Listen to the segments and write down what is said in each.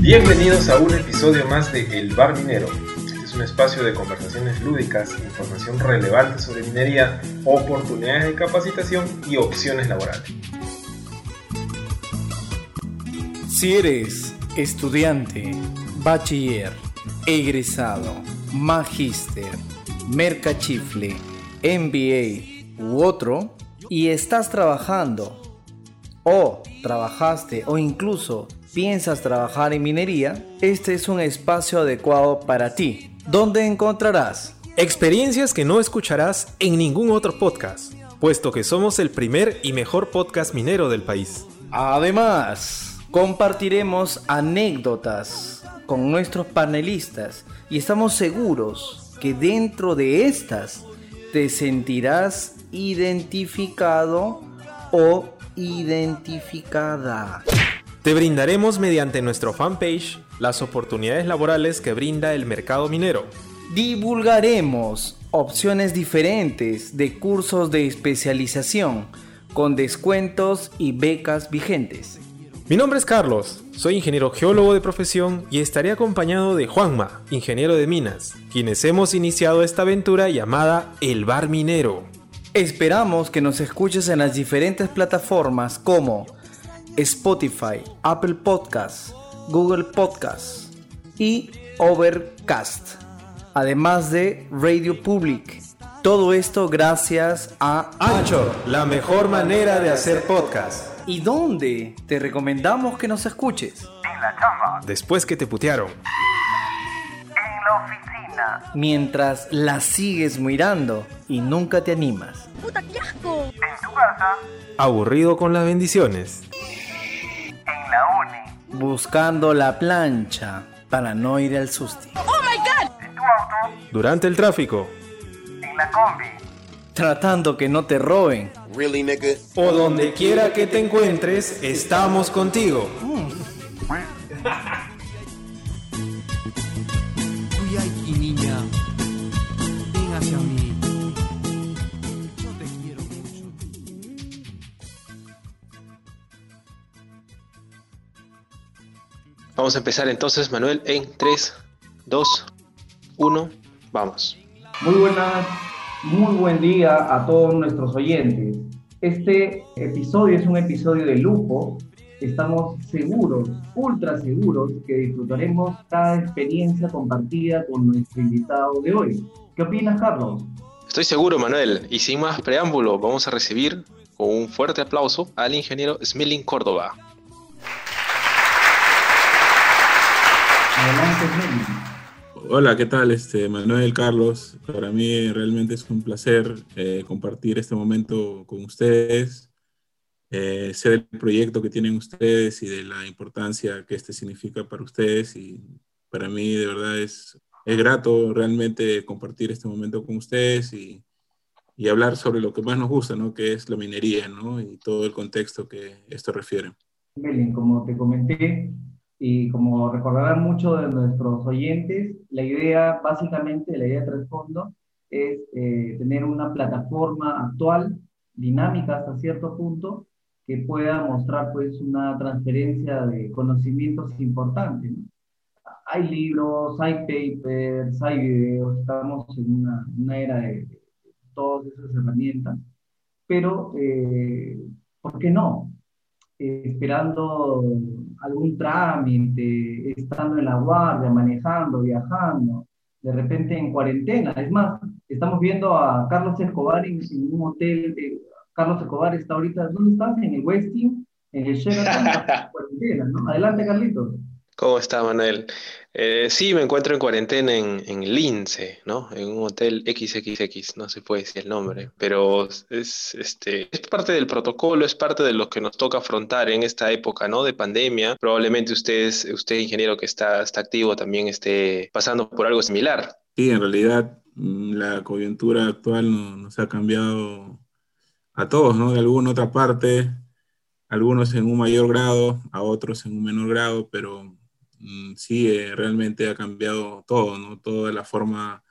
Bienvenidos a un episodio más de El Bar Minero. Es un espacio de conversaciones lúdicas, información relevante sobre minería, oportunidades de capacitación y opciones laborales. Si eres estudiante, bachiller, egresado, magíster, mercachifle, MBA u otro, y estás trabajando o trabajaste o incluso piensas trabajar en minería, este es un espacio adecuado para ti, donde encontrarás experiencias que no escucharás en ningún otro podcast, puesto que somos el primer y mejor podcast minero del país. Además, compartiremos anécdotas con nuestros panelistas y estamos seguros que dentro de estas te sentirás identificado o identificada. Te brindaremos mediante nuestro fanpage las oportunidades laborales que brinda el mercado minero. Divulgaremos opciones diferentes de cursos de especialización con descuentos y becas vigentes. Mi nombre es Carlos, soy ingeniero geólogo de profesión y estaré acompañado de Juanma, ingeniero de minas, quienes hemos iniciado esta aventura llamada El Bar Minero. Esperamos que nos escuches en las diferentes plataformas como Spotify, Apple Podcasts, Google Podcasts y Overcast, además de Radio Public. Todo esto gracias a Anchor, la mejor manera de hacer podcast. ¿Y dónde te recomendamos que nos escuches? En la chamba. Después que te putearon. En la oficina. Mientras la sigues mirando y nunca te animas. ¡Puta, qué asco! En tu casa. Aburrido con las bendiciones. En la uni. Buscando la plancha para no ir al susti. ¡Oh, my God! En tu auto. Durante el tráfico. En la combi. Tratando que no te roben. Really, nigga? O donde quiera que te encuentres, estamos contigo. Vamos a empezar entonces, Manuel, en 3, 2, 1, vamos. Muy buenas, muy buen día a todos nuestros oyentes. Este episodio es un episodio de lujo. Estamos seguros, ultra seguros, que disfrutaremos cada experiencia compartida con nuestro invitado de hoy. ¿Qué opinas, Carlos? Estoy seguro, Manuel, y sin más preámbulo, vamos a recibir con un fuerte aplauso al ingeniero Smelling Córdoba. Hola, ¿qué tal? Este, Manuel, Carlos. Para mí realmente es un placer eh, compartir este momento con ustedes. Eh, sé del proyecto que tienen ustedes y de la importancia que este significa para ustedes. Y para mí, de verdad, es, es grato realmente compartir este momento con ustedes y, y hablar sobre lo que más nos gusta, ¿no? Que es la minería, ¿no? Y todo el contexto que esto refiere. Como te comenté y como recordarán muchos de nuestros oyentes, la idea, básicamente, la idea de trasfondo es eh, tener una plataforma actual, dinámica hasta cierto punto, que pueda mostrar pues una transferencia de conocimientos importantes. ¿no? Hay libros, hay papers, hay videos, estamos en una, una era de, de todas esas herramientas, pero eh, ¿por qué no? Esperando algún trámite, estando en la guardia, manejando, viajando, de repente en cuarentena. Es más, estamos viendo a Carlos Escobar en, en un hotel. eh, Carlos Escobar está ahorita, ¿dónde estás? En el Westin, en el Sheraton, en cuarentena, ¿no? Adelante, Carlitos. ¿Cómo está, Manuel? Eh, sí, me encuentro en cuarentena en, en Lince, ¿no? En un hotel XXX, no se puede decir el nombre, pero es, este, es parte del protocolo, es parte de lo que nos toca afrontar en esta época, ¿no? De pandemia. Probablemente ustedes, usted, ingeniero que está, está activo, también esté pasando por algo similar. Sí, en realidad mm, la coyuntura actual no- nos ha cambiado a todos, ¿no? De alguna otra parte, algunos en un mayor grado, a otros en un menor grado, pero sí, eh, realmente ha cambiado todo, ¿no? Toda la forma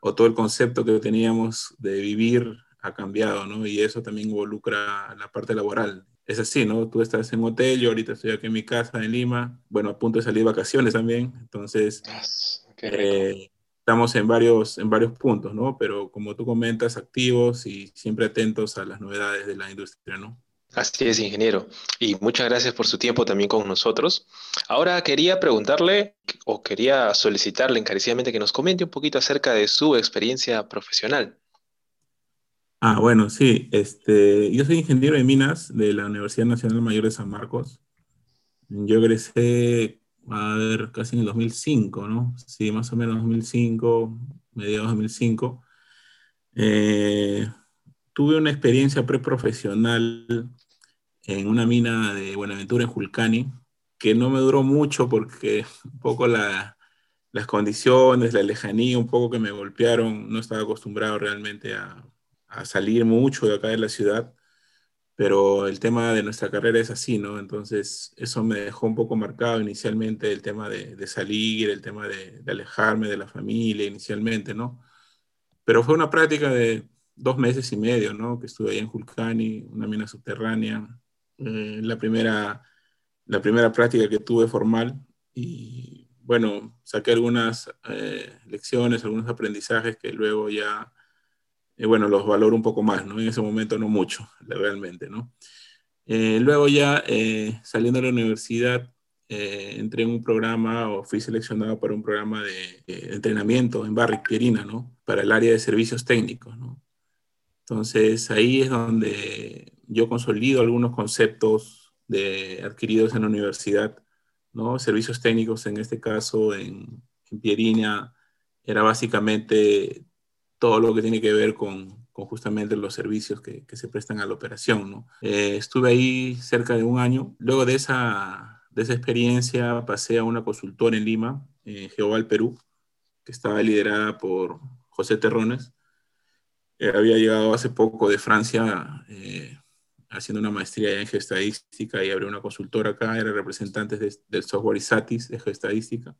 o todo el concepto que teníamos de vivir ha cambiado, ¿no? Y eso también involucra la parte laboral. es así, ¿no? Tú estás en hotel, yo ahorita estoy aquí en mi casa en Lima, bueno, a punto de salir de vacaciones también, entonces eh, estamos en varios, en varios puntos, ¿no? Pero como tú comentas, activos y siempre atentos a las novedades de la industria, ¿no? Así es, ingeniero. Y muchas gracias por su tiempo también con nosotros. Ahora quería preguntarle o quería solicitarle encarecidamente que nos comente un poquito acerca de su experiencia profesional. Ah, bueno, sí, este, yo soy ingeniero de minas de la Universidad Nacional Mayor de San Marcos. Yo egresé, a ver, casi en el 2005, ¿no? Sí, más o menos 2005, mediados de 2005. Eh, tuve una experiencia preprofesional en una mina de Buenaventura en Julcani, que no me duró mucho porque un poco la, las condiciones, la lejanía, un poco que me golpearon, no estaba acostumbrado realmente a, a salir mucho de acá de la ciudad, pero el tema de nuestra carrera es así, ¿no? Entonces eso me dejó un poco marcado inicialmente el tema de, de salir, el tema de, de alejarme de la familia inicialmente, ¿no? Pero fue una práctica de dos meses y medio, ¿no? Que estuve ahí en Julcani, una mina subterránea, eh, la, primera, la primera práctica que tuve formal y bueno, saqué algunas eh, lecciones, algunos aprendizajes que luego ya, eh, bueno, los valoro un poco más, ¿no? En ese momento no mucho, realmente, ¿no? Eh, luego ya eh, saliendo de la universidad, entré en un programa o fui seleccionado para un programa de, de entrenamiento en Barriquerina, ¿no? Para el área de servicios técnicos, ¿no? Entonces ahí es donde yo consolido algunos conceptos de, adquiridos en la universidad, ¿no? Servicios técnicos, en este caso en, en Pierina, era básicamente todo lo que tiene que ver con, con justamente los servicios que, que, se prestan a la operación, ¿no? Eh, estuve ahí cerca de un año. Luego de esa, de esa experiencia pasé a una consultora en Lima, en Geoval Perú, que estaba liderada por José Terrones. Eh, había llegado hace poco de Francia eh, haciendo una maestría en geoestadística y abrió una consultora acá, era representante de, del software ISATIS de geoestadística.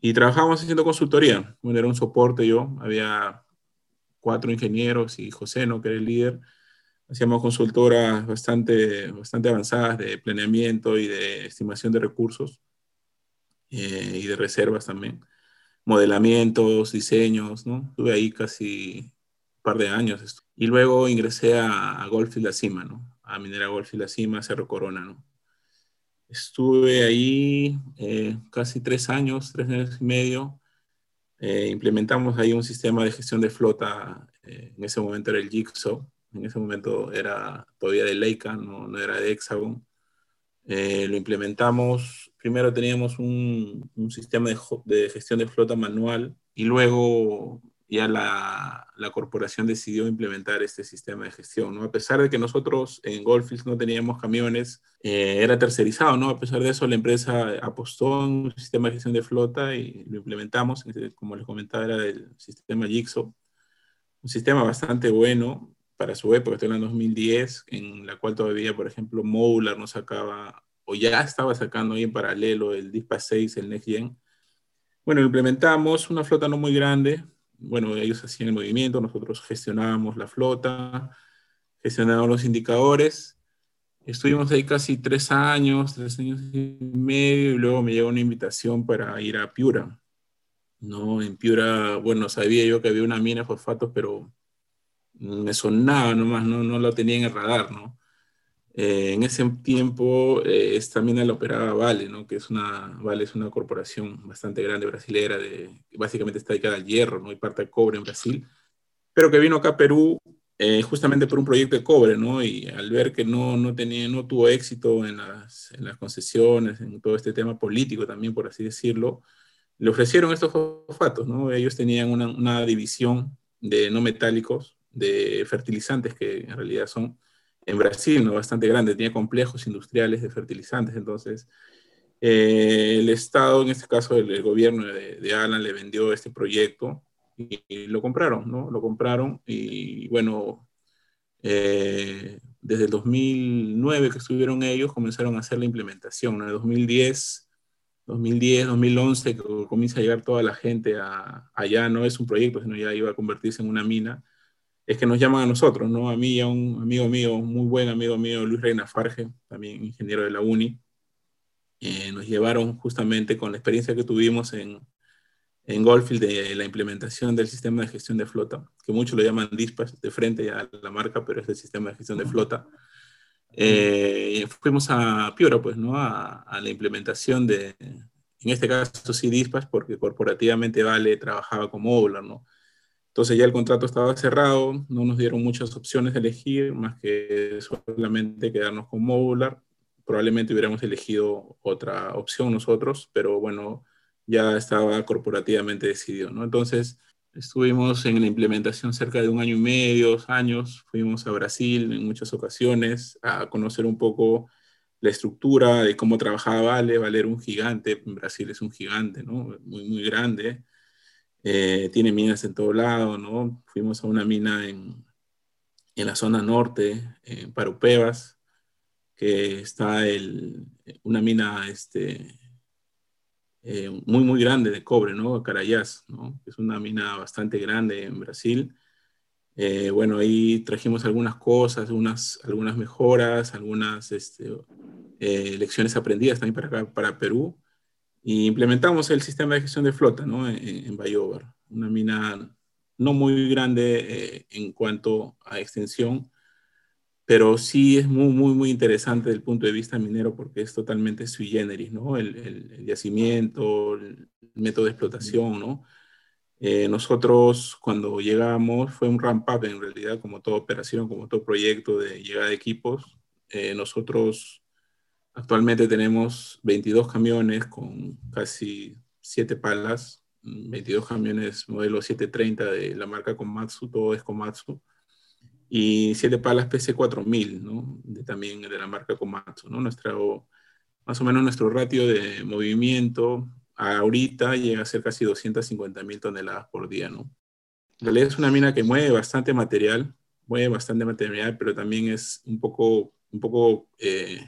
Y trabajábamos haciendo consultoría. Bueno, era un soporte yo, había cuatro ingenieros y José, ¿no? que era el líder. Hacíamos consultoras bastante, bastante avanzadas de planeamiento y de estimación de recursos eh, y de reservas también. Modelamientos, diseños, ¿no? Estuve ahí casi par de años. Y luego ingresé a, a Goldfield La Cima, ¿no? A Minera Goldfield La Cima, Cerro Corona, ¿no? Estuve ahí eh, casi tres años, tres años y medio. Eh, implementamos ahí un sistema de gestión de flota. Eh, en ese momento era el Jigsaw. En ese momento era todavía de Leica, no, no era de Hexagon. lo implementamos. Primero teníamos un, sistema de, gestión de flota manual y luego ya la, la, corporación decidió implementar este sistema de gestión, ¿no? A pesar de que nosotros en Goldfields no teníamos camiones, eh, era tercerizado, ¿no? A pesar de eso, la empresa apostó en un sistema de gestión de flota y lo implementamos, como les comentaba, era el sistema Jigsaw, un sistema bastante bueno para su época, estoy en el 2010, en la cual todavía, por ejemplo, Modular no sacaba, o ya estaba sacando ahí en paralelo el DISPA 6, el NextGen. Bueno, implementamos una flota no muy grande, bueno, ellos hacían el movimiento, nosotros gestionábamos la flota, gestionábamos los indicadores. Estuvimos ahí casi tres años, tres años y medio, y luego me llegó una invitación para ir a Piura. ¿no? En Piura, bueno, sabía yo que había una mina de fosfatos, pero me sonaba nomás, no, no lo tenía en el radar, ¿no? Eh, en ese tiempo eh, esta mina la operaba Vale, ¿no? que es una, Vale es una corporación bastante grande brasilera, de, básicamente está dedicada al hierro ¿no? y parte de cobre en Brasil, pero que vino acá a Perú eh, justamente por un proyecto de cobre, ¿no? y al ver que no, no, tenía, no tuvo éxito en las, en las concesiones, en todo este tema político también, por así decirlo, le ofrecieron estos fosfatos, ¿no? ellos tenían una, una división de no metálicos, de fertilizantes que en realidad son, en Brasil, ¿no? bastante grande, tenía complejos industriales de fertilizantes, entonces eh, el Estado, en este caso el, el gobierno de, de, Alan, le vendió este proyecto y, y, lo compraron, ¿no? Lo compraron y bueno, eh, desde el 2009 que estuvieron ellos, comenzaron a hacer la implementación, ¿no? En el 2010, 2010, 2011, que comienza a llegar toda la gente a, allá, no es un proyecto, sino ya iba a convertirse en una mina, es que nos llaman a nosotros, ¿no? A mí y a un amigo mío, un muy buen amigo mío, Luis Reina Farge, también ingeniero de la UNI, eh, nos llevaron justamente con la experiencia que tuvimos en, en Goldfield de la implementación del sistema de gestión de flota, que muchos lo llaman dispatch de frente a la marca, pero es el sistema de gestión de flota. Eh, fuimos a Piora, pues, ¿no? A, a, la implementación de, en este caso sí Dispatch, porque corporativamente Vale trabajaba como Modular, ¿no? Entonces ya el contrato estaba cerrado, no nos dieron muchas opciones de elegir, más que solamente quedarnos con Modular. Probablemente hubiéramos elegido otra opción nosotros, pero bueno, ya estaba corporativamente decidido, ¿no? Entonces, estuvimos en la implementación cerca de un año y medio, dos años, fuimos a Brasil en muchas ocasiones a conocer un poco la estructura de cómo trabajaba Vale. Vale era un gigante, Brasil es un gigante, ¿no? Muy, muy grande. Eh, tiene minas en todo lado, ¿no? Fuimos a una mina en, en la zona norte, en Parupebas, que está el, una mina, este, eh, muy, muy grande de cobre, ¿no? Carayás, ¿no? Es una mina bastante grande en Brasil. Eh, bueno, ahí trajimos algunas cosas, algunas, algunas mejoras, algunas este, eh, lecciones aprendidas también para, para Perú. Y implementamos el sistema de gestión de flota, ¿no? En, en Bayobar, una mina no muy grande en cuanto a extensión, pero sí es muy, muy, muy interesante desde el punto de vista minero porque es totalmente sui generis, ¿no? El, el, el yacimiento, el método de explotación, ¿no? Eh, nosotros cuando llegamos fue un ramp up en realidad, como toda operación, como todo proyecto de llegada de equipos. Eh, nosotros actualmente tenemos 22 camiones con casi 7 palas, 22 camiones modelo 730 de la marca Komatsu, todo es Komatsu y siete palas PC4000, ¿no? De, también de la marca Komatsu, ¿no? Nuestro, más o menos nuestro ratio de movimiento ahorita llega a ser casi 250 mil toneladas por día, ¿no? En realidad es una mina que mueve bastante material, mueve bastante material, pero también es un poco, un poco eh,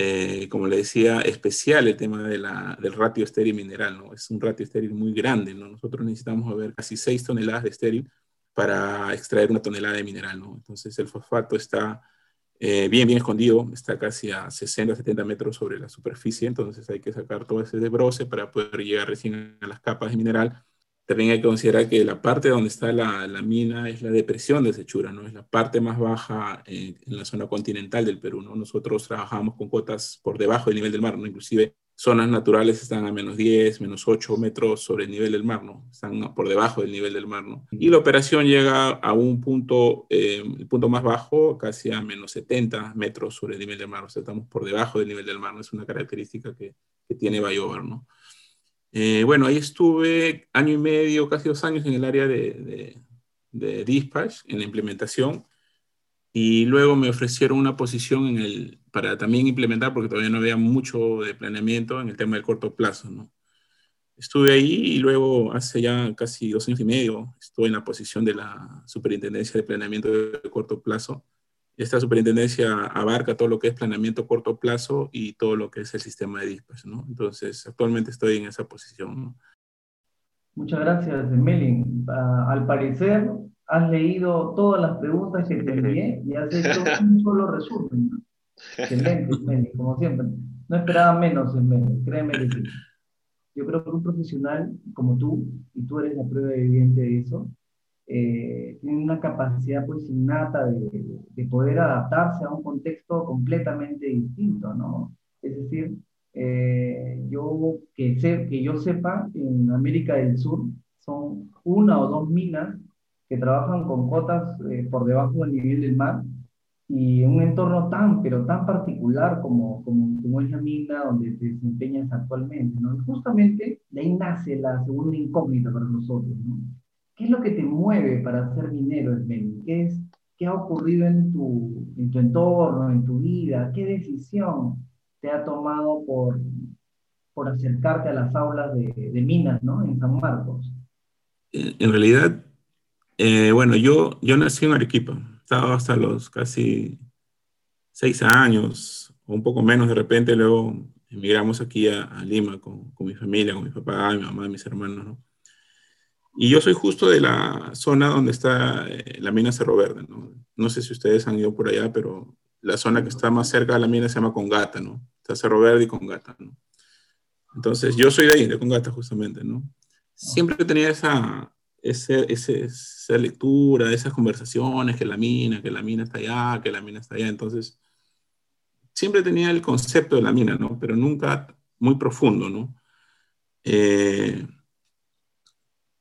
eh, como le decía, especial el tema de la, del ratio estéril mineral, ¿no? Es un ratio estéril muy grande, ¿no? Nosotros necesitamos mover casi 6 toneladas de estéril para extraer una tonelada de mineral, ¿no? Entonces el fosfato está eh, bien, bien escondido, está casi a 60, 70 metros sobre la superficie, entonces hay que sacar todo ese desbroce para poder llegar recién a las capas de mineral. También hay que considerar que la parte donde está la, la mina es la depresión de Sechura, ¿no? Es la parte más baja en, la zona continental del Perú, ¿no? Nosotros trabajamos con cotas por debajo del nivel del mar, ¿no? Inclusive zonas naturales están a menos 10, menos 8 metros sobre el nivel del mar, ¿no? Están por debajo del nivel del mar, ¿no? Y la operación llega a un punto, eh, el punto más bajo, casi a menos 70 metros sobre el nivel del mar, o sea, estamos por debajo del nivel del mar, ¿no? Es una característica que, que tiene Bayobar, ¿no? Eh, bueno, ahí estuve año y medio, casi dos años en el área de, dispatch, en la implementación, y luego me ofrecieron una posición para también implementar, porque todavía no había mucho de planeamiento en el tema del corto plazo. Estuve ahí y luego hace ya casi dos años y medio estuve en la posición de la Superintendencia de Planeamiento de Corto Plazo. Esta superintendencia abarca todo lo que es planeamiento corto plazo y todo lo que es el sistema de dispatch, ¿no? Entonces, actualmente estoy en esa posición, ¿no? Muchas gracias, Melin. Uh, al parecer, has leído todas las preguntas que te envié y has hecho un solo resumen. Excelente, Meli, como siempre. No esperaba menos en Meli, créeme que sí. Yo creo que un profesional como tú, y tú eres la prueba evidente de eso, eh, tiene una capacidad pues innata de, de, poder adaptarse a un contexto completamente distinto, ¿no? Es decir, eh, yo que, sé, que yo sepa, en América del Sur son una o dos minas que trabajan con cotas eh, por debajo del nivel del mar y en un entorno tan, pero tan particular como, como, como es la mina donde te desempeñas actualmente, ¿no? Justamente de ahí nace la segunda incógnita para nosotros, ¿no? ¿Qué es lo que te mueve para ser minero, Esmeni? ¿Qué, ¿Qué ha ocurrido en tu, en tu entorno, en tu vida? ¿Qué decisión te ha tomado por, acercarte a las aulas de, minas, ¿no? En San Marcos. En realidad, eh, bueno, yo, nací en Arequipa, estaba hasta los casi seis años, o un poco menos de repente, luego emigramos aquí a, Lima con, con, mi familia, con mi papá, mi mamá, mis hermanos, ¿no? Y yo soy justo de la zona donde está eh, la mina Cerro Verde, ¿no? No sé si ustedes han ido por allá, pero la zona que está más cerca de la mina se llama Congata, ¿no? Está Cerro Verde y Congata, ¿no? Entonces, yo soy de ahí, de Congata justamente, ¿no? Siempre tenía esa, ese, ese- esa lectura, esas conversaciones, que la mina, que la mina está allá, que la mina está allá. Entonces, siempre tenía el concepto de la mina, ¿no? Pero nunca muy profundo, ¿no? Eh,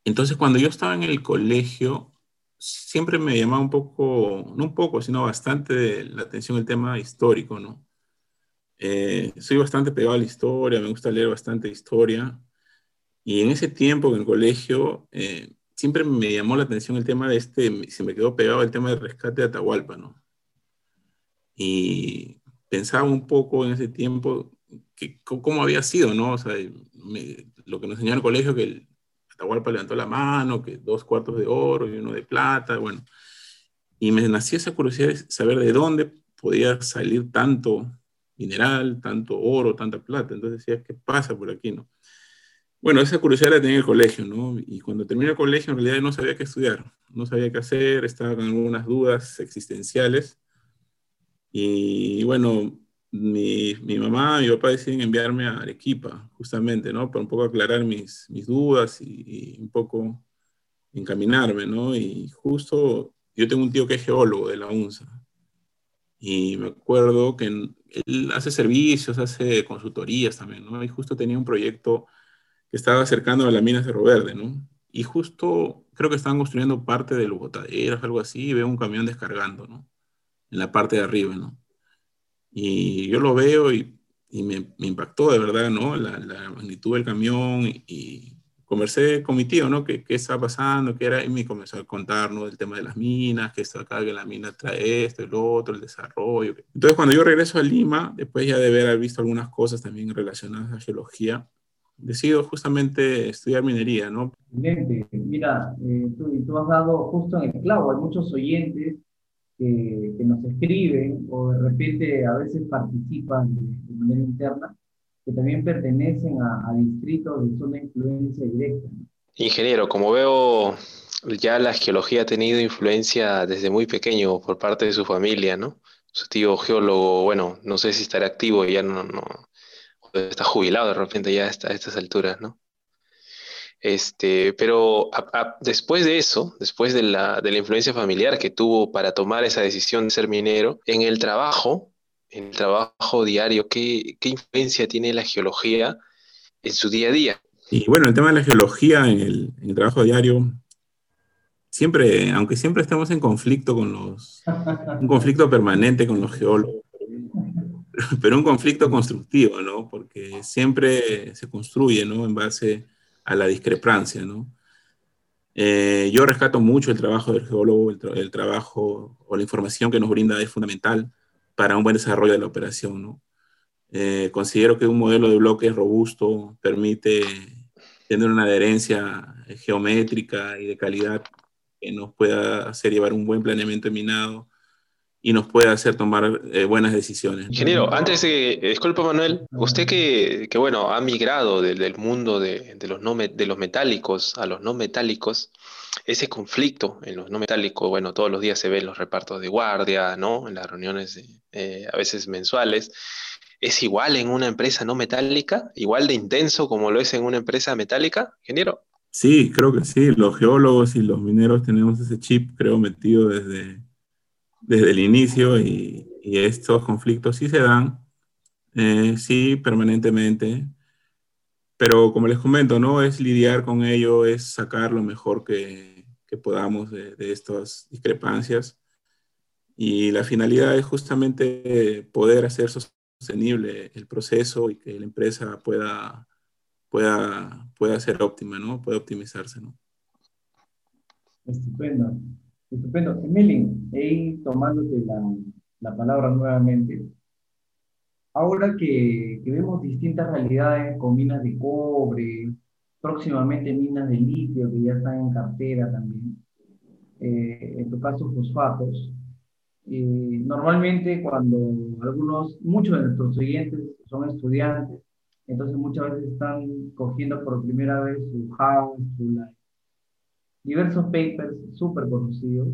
entonces, cuando yo estaba en el colegio, siempre me llamaba un poco, no un poco, sino bastante la atención el tema histórico, ¿no? Eh, soy bastante pegado a la historia, me gusta leer bastante historia. Y en ese tiempo en el colegio, eh, siempre me llamó la atención el tema de este, se me quedó pegado el tema del rescate de Atahualpa, ¿no? Y pensaba un poco en ese tiempo que, cómo había sido, ¿no? O sea, me- lo que nos enseñó en el colegio, que el Atahualpa levantó la mano, que dos cuartos de oro y uno de plata, bueno. Y me nació esa curiosidad de saber de dónde podía salir tanto mineral, tanto oro, tanta plata. Entonces decía, ¿qué pasa por aquí, no? Bueno, esa curiosidad la tenía en el colegio, ¿no? Y cuando terminé el colegio, en realidad no sabía qué estudiar, no sabía qué hacer, estaba con algunas dudas existenciales. Y bueno, mi, mi mamá y mi papá deciden enviarme a Arequipa, justamente, ¿no? Para un poco aclarar mis, mis dudas y, y un poco encaminarme, ¿no? Y justo yo tengo un tío que es geólogo de la UNSA. Y me acuerdo que él hace servicios, hace consultorías también, ¿no? Y justo tenía un proyecto que estaba acercando a la mina Cerro Verde, ¿no? Y justo creo que estaban construyendo parte de los botaderos, algo así, y veo un camión descargando, ¿no? En la parte de arriba, ¿no? Y yo lo veo y, y me, me impactó de verdad, ¿no? La, la magnitud del camión y, y conversé con mi tío, ¿no? ¿Qué, qué estaba pasando? ¿Qué era? Y me comenzó a contar, ¿no? Del tema de las minas, que esto acá, que la mina trae esto, el otro, el desarrollo. Entonces, cuando yo regreso a Lima, después ya de haber visto algunas cosas también relacionadas a geología, decido justamente estudiar minería, ¿no? Excelente. Mira, eh, tú, tú has dado justo en el clavo. Hay muchos oyentes que, nos escriben o de repente a veces participan de, manera interna, que también pertenecen a, a distritos de zona de influencia directa. Ingeniero, como veo, ya la geología ha tenido influencia desde muy pequeño por parte de su familia, ¿no? Su tío geólogo, bueno, no sé si estará activo, ya no, no, está jubilado de repente ya a estas alturas, ¿no? Este, pero a- a- después de eso, después de la, de la influencia familiar que tuvo para tomar esa decisión de ser minero, en el trabajo, en el trabajo diario, ¿qué, qué influencia tiene la geología en su día a día? Y bueno, el tema de la geología en el, en el trabajo diario, siempre, aunque siempre estamos en conflicto con los, un conflicto permanente con los geólogos, pero un conflicto constructivo, ¿no? Porque siempre se construye, ¿no? En base a la discrepancia, ¿no? Eh, yo rescato mucho el trabajo del geólogo, el, tra- el trabajo o la información que nos brinda es fundamental para un buen desarrollo de la operación, ¿no? Eh, considero que un modelo de bloques robusto permite tener una adherencia geométrica y de calidad que nos pueda hacer llevar un buen planeamiento minado y nos pueda hacer tomar eh, buenas decisiones. Ingeniero, antes de, eh, disculpa Manuel, usted que, que, bueno, ha migrado del, del mundo de, de los no me- de los metálicos a los no metálicos, ese conflicto en los no metálicos, bueno, todos los días se ven los repartos de guardia, ¿no? En las reuniones eh, a veces mensuales. ¿Es igual en una empresa no metálica? ¿Igual de intenso como lo es en una empresa metálica, ingeniero? Sí, creo que sí. Los geólogos y los mineros tenemos ese chip, creo, metido desde, desde el inicio y, y estos conflictos sí se dan, eh, sí, permanentemente. Pero como les comento, no es lidiar con ello, es sacar lo mejor que, que podamos de, de estas discrepancias. Y la finalidad es justamente poder hacer sostenible el proceso y que la empresa pueda, pueda, pueda ser óptima, ¿no? Pueda optimizarse, ¿no? Estupendo, estupendo. Emilin, ahí tomándote la, la palabra nuevamente. Ahora que, que vemos distintas realidades con minas de cobre, próximamente minas de litio que ya están en cartera también, eh, en tu caso fosfatos, eh, normalmente cuando algunos, muchos de nuestros oyentes son estudiantes, entonces muchas veces están cogiendo por primera vez su house, su diversos papers súper conocidos,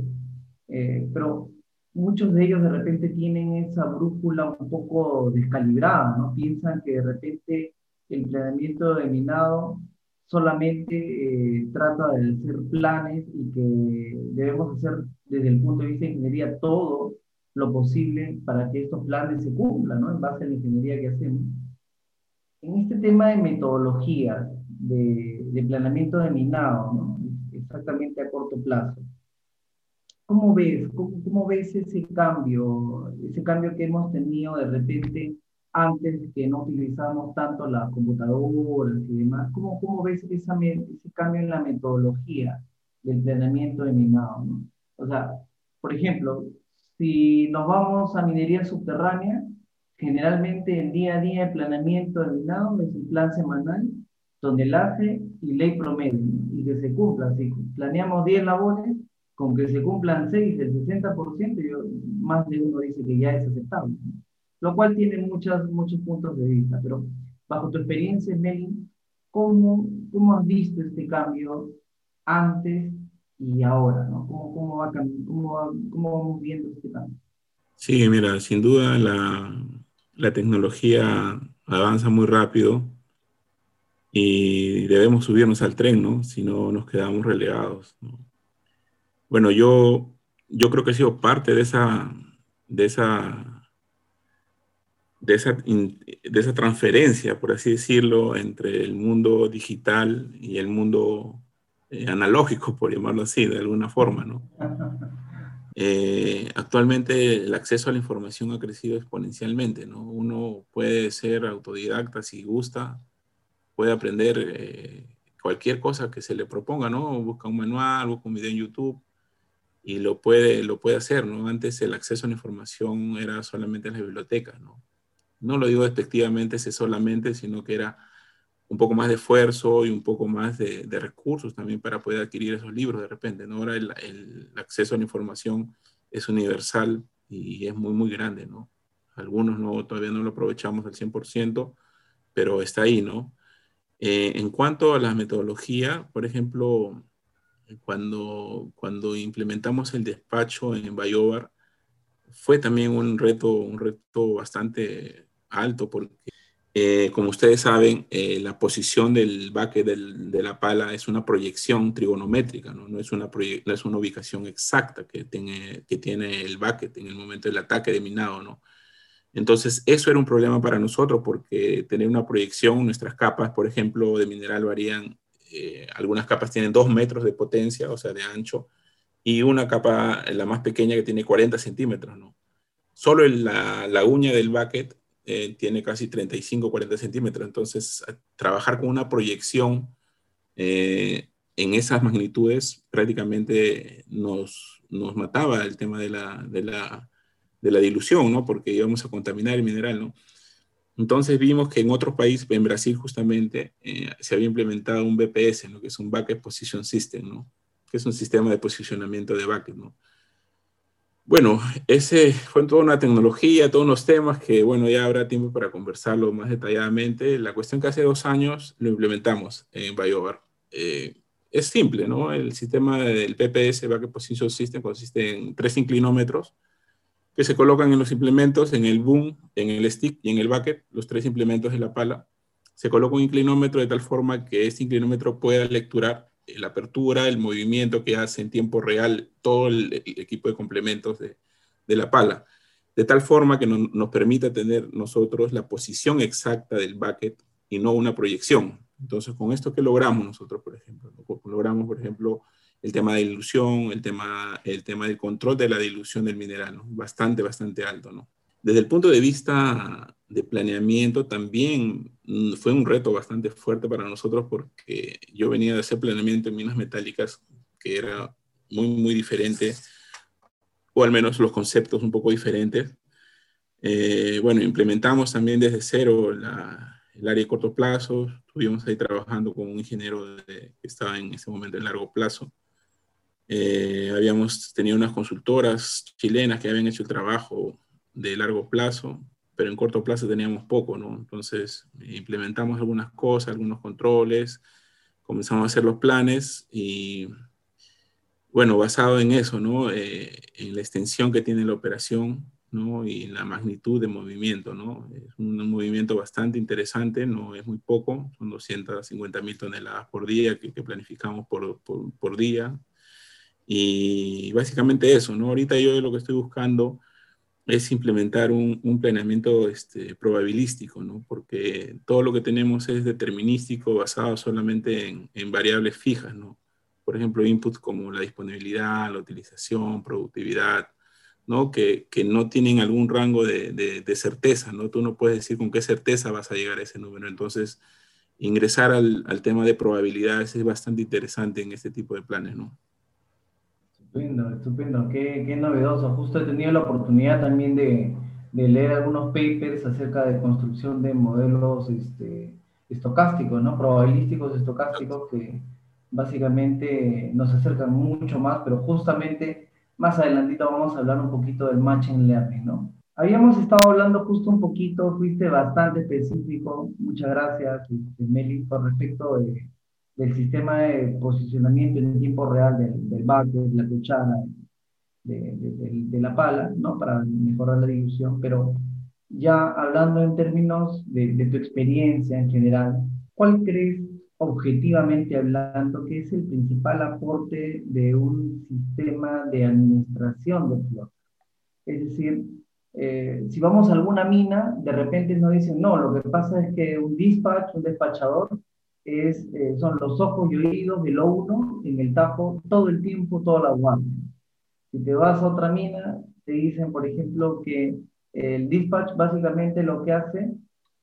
eh, pero muchos de ellos de repente tienen esa brújula un poco descalibrada, ¿no? Piensan que de repente el planeamiento de minado solamente eh, trata de hacer planes y que debemos hacer desde el punto de vista de ingeniería todo lo posible para que estos planes se cumplan, ¿no? En base a la ingeniería que hacemos. En este tema de metodología, de, de planeamiento de minado, ¿no? Exactamente a corto plazo. ¿Cómo ves? ¿Cómo, ¿Cómo, ves ese cambio? Ese cambio que hemos tenido de repente antes que no utilizábamos tanto las computadoras y demás. ¿Cómo, cómo ves esa, ese cambio en la metodología del planeamiento de minado? ¿no? O sea, por ejemplo, si nos vamos a minería subterránea, generalmente el día a día de planeamiento de minado es el plan semanal, tonelaje y ley promedio. Que se cumpla. Si planeamos 10 labores, con que se cumplan 6, el 60%, yo, más de uno dice que ya es aceptable. Lo cual tiene muchas, muchos puntos de vista, pero bajo tu experiencia, Melin, ¿cómo, ¿cómo has visto este cambio antes y ahora? ¿no? ¿Cómo, cómo, va, cómo, va, ¿Cómo vamos viendo este cambio? Sí, mira, sin duda la, la tecnología avanza muy rápido y debemos subirnos al tren, ¿no? Si no nos quedamos relegados. ¿no? Bueno, yo, yo creo que he sido parte de esa, de esa, de esa, de esa transferencia, por así decirlo, entre el mundo digital y el mundo eh, analógico, por llamarlo así, de alguna forma, ¿no? Eh, actualmente el acceso a la información ha crecido exponencialmente, ¿no? Uno puede ser autodidacta si gusta, puede aprender eh, cualquier cosa que se le proponga, ¿no? Busca un manual, busca un video en YouTube y lo puede, lo puede hacer, ¿no? Antes el acceso a la información era solamente en las bibliotecas, ¿no? No lo digo despectivamente, ese solamente, sino que era un poco más de esfuerzo y un poco más de, de recursos también para poder adquirir esos libros de repente, ¿no? Ahora el, el, acceso a la información es universal y es muy, muy grande, ¿no? Algunos no, todavía no lo aprovechamos al 100%, pero está ahí, ¿no? Eh, en cuanto a la metodología, por ejemplo, cuando, cuando implementamos el despacho en Bayobar, fue también un reto, un reto bastante alto porque, eh, como ustedes saben, eh, la posición del baque del, de la pala es una proyección trigonométrica, no, no, es, una no es una ubicación exacta que tiene, que tiene el bucket en el momento del ataque de minado, ¿no? Entonces, eso era un problema para nosotros porque tener una proyección, nuestras capas, por ejemplo, de mineral varían, eh, algunas capas tienen dos metros de potencia, o sea, de ancho, y una capa, la más pequeña, que tiene 40 centímetros, ¿no? Solo la, la uña del bucket eh, tiene casi 35, 40 centímetros, entonces trabajar con una proyección eh, en esas magnitudes prácticamente nos, nos mataba el tema de la de la dilución, ¿no? Porque íbamos a contaminar el mineral, ¿no? Entonces vimos que en otros países, en Brasil justamente, eh, se había implementado un BPS, ¿no? Que es un Bucket Position System, ¿no? Que es un sistema de posicionamiento de bucket, ¿no? Bueno, ese fue toda una tecnología, todos unos temas que, bueno, ya habrá tiempo para conversarlo más detalladamente. La cuestión que hace dos años lo implementamos en Bayobar. Eh, es simple, ¿no? El sistema del PPS, Bucket Position System, consiste en tres inclinómetros, que se colocan en los implementos, en el boom, en el stick y en el bucket, los tres implementos de la pala. Se coloca un inclinómetro de tal forma que este inclinómetro pueda lecturar la apertura, el movimiento que hace en tiempo real todo el, equipo de complementos de, de, la pala, de tal forma que no, nos permita tener nosotros la posición exacta del bucket y no una proyección. Entonces, con esto que logramos nosotros, por ejemplo, logramos, por ejemplo, el tema de dilución, el tema, el tema del control de la dilución del mineral, ¿no? bastante, bastante alto. ¿no? Desde el punto de vista de planeamiento, también mm, fue un reto bastante fuerte para nosotros porque yo venía de hacer planeamiento en minas metálicas, que era muy, muy diferente, o al menos los conceptos un poco diferentes. Eh, bueno, implementamos también desde cero la, el área de corto plazo, estuvimos ahí trabajando con un ingeniero de, que estaba en ese momento en largo plazo. Eh, habíamos tenido unas consultoras chilenas que habían hecho el trabajo de largo plazo, pero en corto plazo teníamos poco, ¿no? Entonces implementamos algunas cosas, algunos controles, comenzamos a hacer los planes y bueno, basado en eso, ¿no? Eh, en la extensión que tiene la operación, ¿no? Y la magnitud de movimiento, ¿no? Es un, movimiento bastante interesante, no es muy poco, son 250 mil toneladas por día que, que planificamos por, por, por, día. Y básicamente eso, ¿no? Ahorita yo lo que estoy buscando es implementar un, un planeamiento este, probabilístico, ¿no? Porque todo lo que tenemos es determinístico, basado solamente en, variables fijas, ¿no? por ejemplo, inputs como la disponibilidad, la utilización, productividad, ¿no? Que, que no tienen algún rango de, de, certeza, ¿no? Tú no puedes decir con qué certeza vas a llegar a ese número. Entonces, ingresar al, al tema de probabilidades es bastante interesante en este tipo de planes, ¿no? Estupendo, estupendo, qué, qué novedoso. Justo he tenido la oportunidad también de, de, leer algunos papers acerca de construcción de modelos este, estocásticos, ¿no? Probabilísticos estocásticos que básicamente nos acercan mucho más, pero justamente más adelantito vamos a hablar un poquito del Machine Learning, ¿no? Habíamos estado hablando justo un poquito, fuiste bastante específico, muchas gracias, este, Meli, por respecto de, del sistema de posicionamiento en tiempo real del, del bate, de la cuchara, de, de, de, la pala, ¿no? Para mejorar la dilución, pero ya hablando en términos de, tu experiencia en general, ¿cuál crees objetivamente hablando, que es el principal aporte de un sistema de administración de flota. Es decir, eh, si vamos a alguna mina, de repente nos dicen, no, lo que pasa es que un dispatch, un despachador, es, eh, son los ojos y oídos del O1 en el tajo todo el tiempo, toda la guardia. Si te vas a otra mina, te dicen, por ejemplo, que el dispatch básicamente lo que hace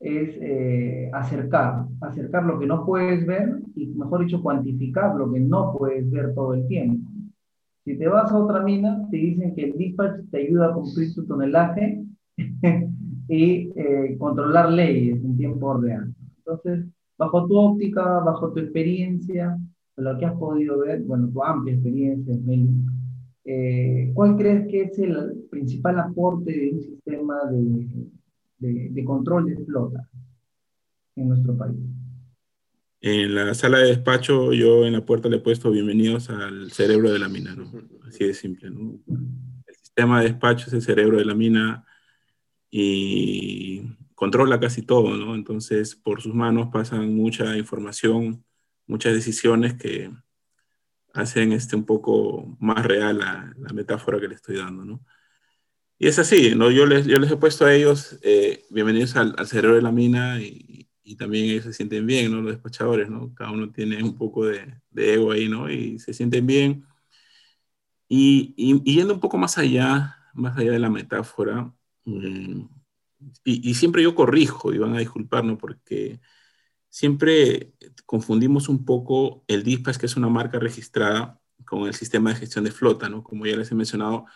es eh, acercar, acercar lo que no puedes ver y, mejor dicho, cuantificar lo que no puedes ver todo el tiempo. Si te vas a otra mina, te dicen que el dispatch te ayuda a cumplir tu tonelaje y eh, controlar leyes en tiempo real. Entonces, bajo tu óptica, bajo tu experiencia, lo que has podido ver, bueno, tu amplia experiencia, Meli, eh, ¿cuál crees que es el principal aporte de un sistema de, de, control de flota en nuestro país. En la sala de despacho, yo en la puerta le he puesto bienvenidos al cerebro de la mina, ¿no? Así de simple, ¿no? El sistema de despacho es el cerebro de la mina y controla casi todo, ¿no? Entonces, por sus manos pasan mucha información, muchas decisiones que hacen este un poco más real la, la metáfora que le estoy dando, ¿no? Y es así, ¿no? Yo les, yo les he puesto a ellos eh, bienvenidos al, al, cerebro de la mina y, y, también ellos se sienten bien, ¿no? Los despachadores, ¿no? Cada uno tiene un poco de, de ego ahí, ¿no? Y se sienten bien. Y, y, yendo un poco más allá, más allá de la metáfora, mmm, y, siempre yo corrijo, y van a disculparnos, porque siempre confundimos un poco el dispatch, que es una marca registrada, con el sistema de gestión de flota, ¿no? Como ya les he mencionado,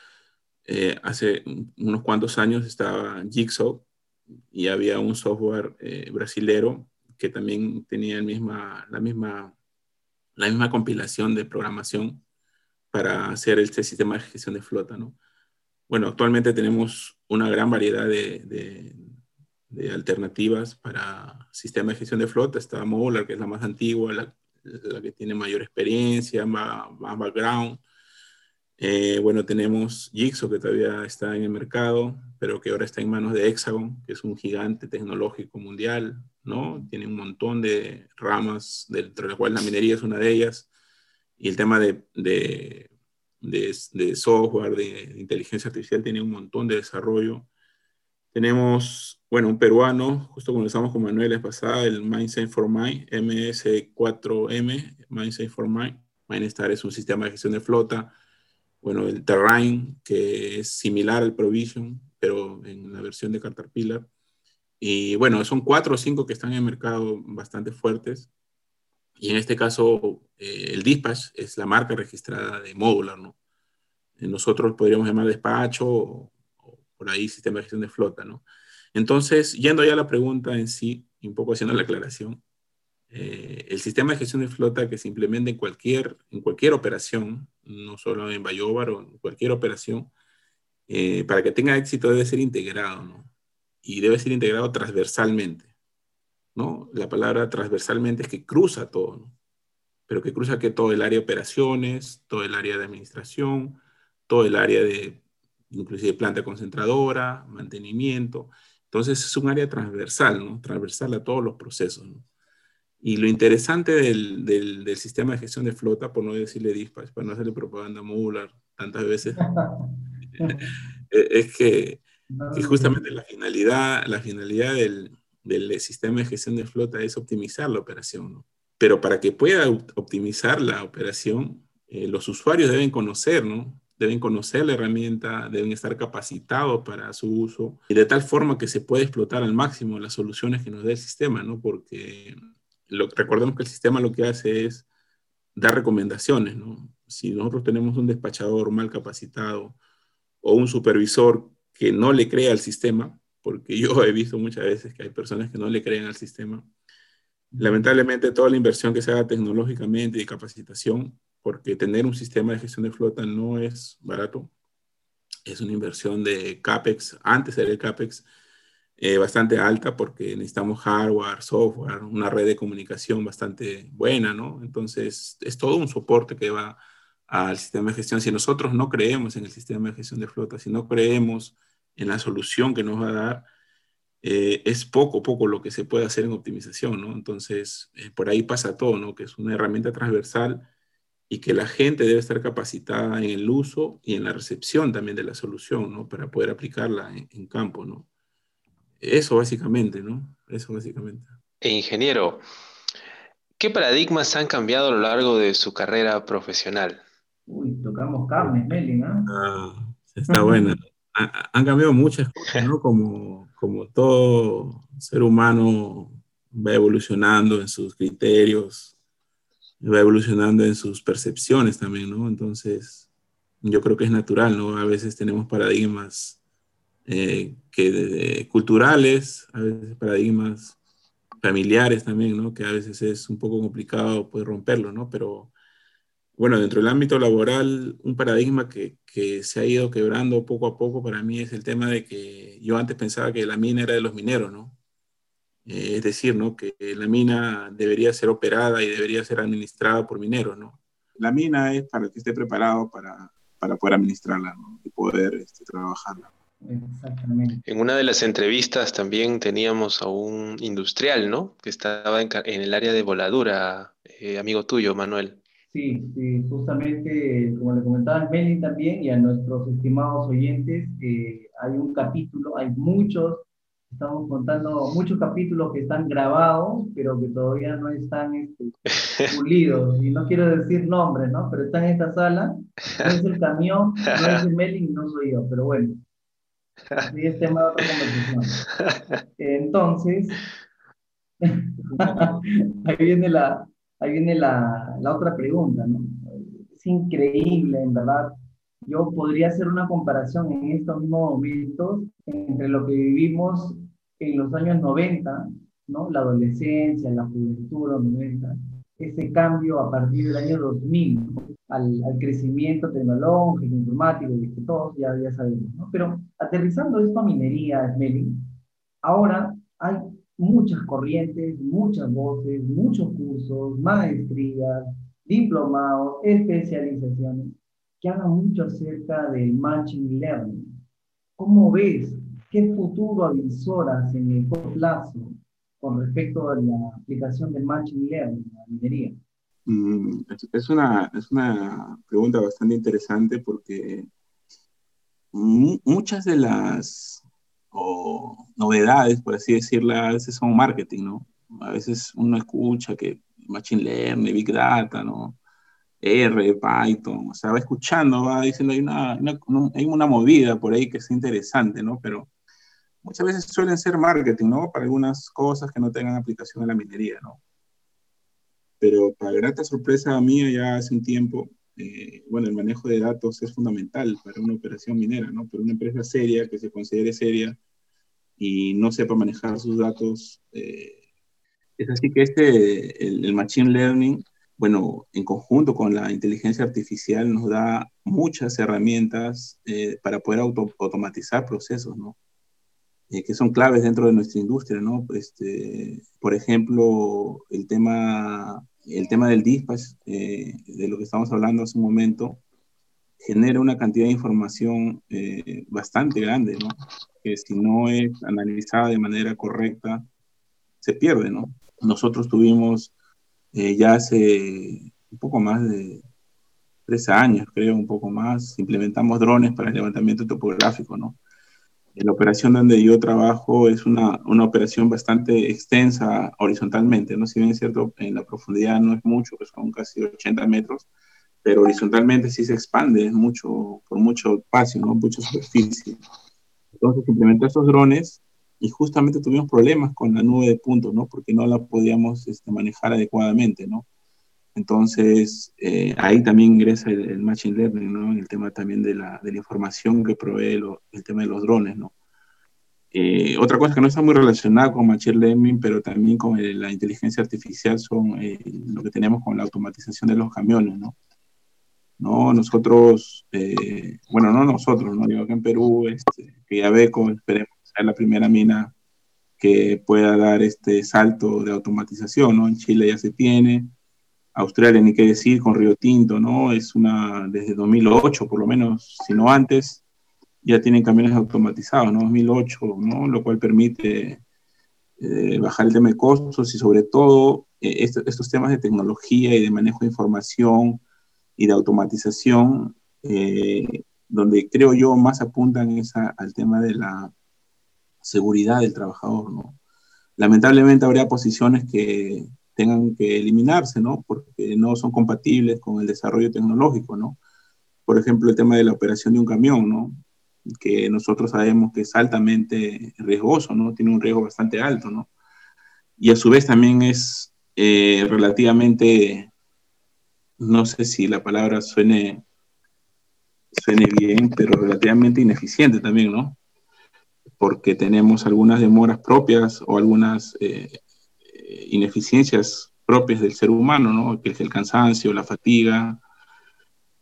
eh, hace unos cuantos años estaba Jigsaw y había un software eh, brasilero que también tenía el misma, la, misma, la misma compilación de programación para hacer este sistema de gestión de flota. ¿no? Bueno, actualmente tenemos una gran variedad de, de, de alternativas para sistema de gestión de flota. Está Modular, que es la más antigua, la, la que tiene mayor experiencia, más, más background. Eh, bueno, tenemos Jigsaw que todavía está en el mercado, pero que ahora está en manos de Hexagon, que es un gigante tecnológico mundial, ¿no? Tiene un montón de ramas, dentro de las cuales la minería es una de ellas, y el tema de, de, de, de software, de, inteligencia artificial, tiene un montón de desarrollo. Tenemos, bueno, un peruano, justo comenzamos con Manuel la pasada, el Mindset for Mind, MS4M, Mindset for Mind. Minestar es un sistema de gestión de flota bueno, el Terrain, que es similar al Provision, pero en la versión de Caterpillar. Y bueno, son cuatro o cinco que están en el mercado bastante fuertes. Y en este caso, eh, el Dispatch es la marca registrada de Modular, ¿no? Eh, nosotros podríamos llamar despacho o, o, por ahí sistema de gestión de flota, ¿no? Entonces, yendo ya a la pregunta en sí, y un poco haciendo la aclaración, eh, el sistema de gestión de flota que se implementa en cualquier, en cualquier operación, no solo en Bayobar o en cualquier operación, eh, para que tenga éxito debe ser integrado, ¿no? Y debe ser integrado transversalmente, ¿no? La palabra transversalmente es que cruza todo, ¿no? pero que cruza que todo el área de operaciones, todo el área de administración, todo el área de inclusive planta concentradora, mantenimiento. Entonces es un área transversal, ¿no? Transversal a todos los procesos, ¿no? Y lo interesante del, del, del, sistema de gestión de flota, por no decirle dispatch, para no hacerle propaganda modular tantas veces, es que, que, justamente la finalidad, la finalidad del, del, sistema de gestión de flota es optimizar la operación. Pero para que pueda optimizar la operación, eh, los usuarios deben conocer, ¿no? deben conocer la herramienta, deben estar capacitados para su uso, y de tal forma que se pueda explotar al máximo las soluciones que nos dé el sistema, ¿no? porque lo, recordemos que el sistema lo que hace es dar recomendaciones, ¿no? Si nosotros tenemos un despachador mal capacitado o un supervisor que no le crea al sistema, porque yo he visto muchas veces que hay personas que no le creen al sistema, lamentablemente toda la inversión que se haga tecnológicamente y capacitación, porque tener un sistema de gestión de flota no es barato, es una inversión de CAPEX, antes era el CAPEX, eh, bastante alta porque necesitamos hardware, software, una red de comunicación bastante buena, ¿no? Entonces, es todo un soporte que va al sistema de gestión. Si nosotros no creemos en el sistema de gestión de flota, si no creemos en la solución que nos va a dar, eh, es poco, poco lo que se puede hacer en optimización, ¿no? Entonces, eh, por ahí pasa todo, ¿no? Que es una herramienta transversal y que la gente debe estar capacitada en el uso y en la recepción también de la solución, ¿no? Para poder aplicarla en, en campo, ¿no? Eso básicamente, ¿no? Eso básicamente. E ingeniero, ¿qué paradigmas han cambiado a lo largo de su carrera profesional? Uy, tocamos carne, Melin, ¿eh? ah, está buena. han cambiado muchas cosas, ¿no? Como, como todo ser humano va evolucionando en sus criterios, va evolucionando en sus percepciones también, ¿no? Entonces, yo creo que es natural, ¿no? A veces tenemos paradigmas eh, que de, culturales, a veces paradigmas familiares también, ¿no? Que a veces es un poco complicado poder romperlo, ¿no? Pero bueno, dentro del ámbito laboral, un paradigma que, que, se ha ido quebrando poco a poco para mí es el tema de que yo antes pensaba que la mina era de los mineros, ¿no? Eh, es decir, ¿no? Que la mina debería ser operada y debería ser administrada por mineros, ¿no? La mina es para que esté preparado para, para poder administrarla, ¿no? Y poder este, trabajarla. Exactamente. En una de las entrevistas también teníamos a un industrial, ¿no? Que estaba en, en el área de voladura, eh, amigo tuyo, Manuel. Sí, sí, justamente, como le comentaba Meli también y a nuestros estimados oyentes, eh, hay un capítulo, hay muchos, estamos contando muchos capítulos que están grabados, pero que todavía no están este, pulidos. Y no quiero decir nombres, ¿no? Pero están en esta sala, no es el camión, no es el no soy yo, pero bueno. Sí, es tema de otra conversación. Entonces, ahí viene la, ahí viene la, la, otra pregunta, ¿no? Es increíble, en verdad. Yo podría hacer una comparación en estos mismos momentos entre lo que vivimos en los años 90, ¿no? La adolescencia, la juventud, los 90, ese cambio a partir del año 2000 al, al crecimiento tecnológico, informático, de que todos ya, ya sabemos, ¿no? Pero aterrizando esto a minería, Smelling, ahora hay muchas corrientes, muchas voces, muchos cursos, maestrías, diplomados, especializaciones que hablan mucho acerca del Machine Learning. ¿Cómo ves? ¿Qué futuro avisoras en el corto plazo con respecto a la aplicación del Machine Learning en la minería? Mm, es, una, es una pregunta bastante interesante porque muchas de las o novedades, por así decirlo, a veces son marketing, ¿no? A veces uno escucha que Machine Learning, Big Data, ¿no? R, Python, o sea, va escuchando, va diciendo, hay una, hay una movida por ahí que es interesante, ¿no? Pero muchas veces suelen ser marketing, ¿no? Para algunas cosas que no tengan aplicación en la minería, ¿no? Pero para grata sorpresa mía ya hace un tiempo, eh, bueno, el manejo de datos es fundamental para una operación minera, ¿no? Para una empresa seria, que se considere seria y no sepa manejar sus datos. Eh, es así que este, el, el, Machine Learning, bueno, en conjunto con la inteligencia artificial nos da muchas herramientas eh, para poder auto, automatizar procesos, ¿no? eh, que son claves dentro de nuestra industria, ¿no? Este, por ejemplo, el tema, el tema del dispatch, eh, de lo que estamos hablando hace un momento, genera una cantidad de información eh, bastante grande, ¿no? Que si no es analizada de manera correcta, se pierde, ¿no? Nosotros tuvimos ya hace un poco más de tres años, creo, un poco más, implementamos drones para el levantamiento topográfico, ¿no? La operación donde yo trabajo es una, una, operación bastante extensa horizontalmente, ¿no? Si bien es cierto, en la profundidad no es mucho, que son casi 80 metros, pero horizontalmente sí se expande mucho, por mucho espacio, ¿no? Mucha superficie. Entonces implementé estos drones y justamente tuvimos problemas con la nube de puntos, ¿no? Porque no la podíamos este, manejar adecuadamente, ¿no? Entonces, eh, ahí también ingresa el, Machine Learning, ¿no? El tema también de la, de la información que provee el tema de los drones, ¿no? Eh, otra cosa que no está muy relacionada con Machine Learning, pero también con la inteligencia artificial, son eh, lo que tenemos con la automatización de los camiones, ¿no? ¿No? Nosotros, bueno, no nosotros, ¿no? Digo que en Perú, este, que ya ve, esperemos ser la primera mina que pueda dar este salto de automatización, ¿no? En Chile ya se tiene, Australia, ni qué decir, con Río Tinto, ¿no? Es una, desde 2008 por lo menos, si no antes, ya tienen camiones automatizados, ¿no? 2008, ¿no? Lo cual permite eh, bajar el tema de costos y sobre todo eh, estos temas de tecnología y de manejo de información y de automatización, eh, donde creo yo más apuntan esa, al tema de la seguridad del trabajador, ¿no? Lamentablemente habría posiciones que tengan que eliminarse, ¿no? Porque no son compatibles con el desarrollo tecnológico, ¿no? Por ejemplo, el tema de la operación de un camión, ¿no? Que nosotros sabemos que es altamente riesgoso, ¿no? Tiene un riesgo bastante alto, ¿no? Y a su vez también es eh, relativamente, no sé si la palabra suene, suene bien, pero relativamente ineficiente también, ¿no? Porque tenemos algunas demoras propias o algunas eh, ineficiencias propias del ser humano, ¿no? que es el cansancio, la fatiga,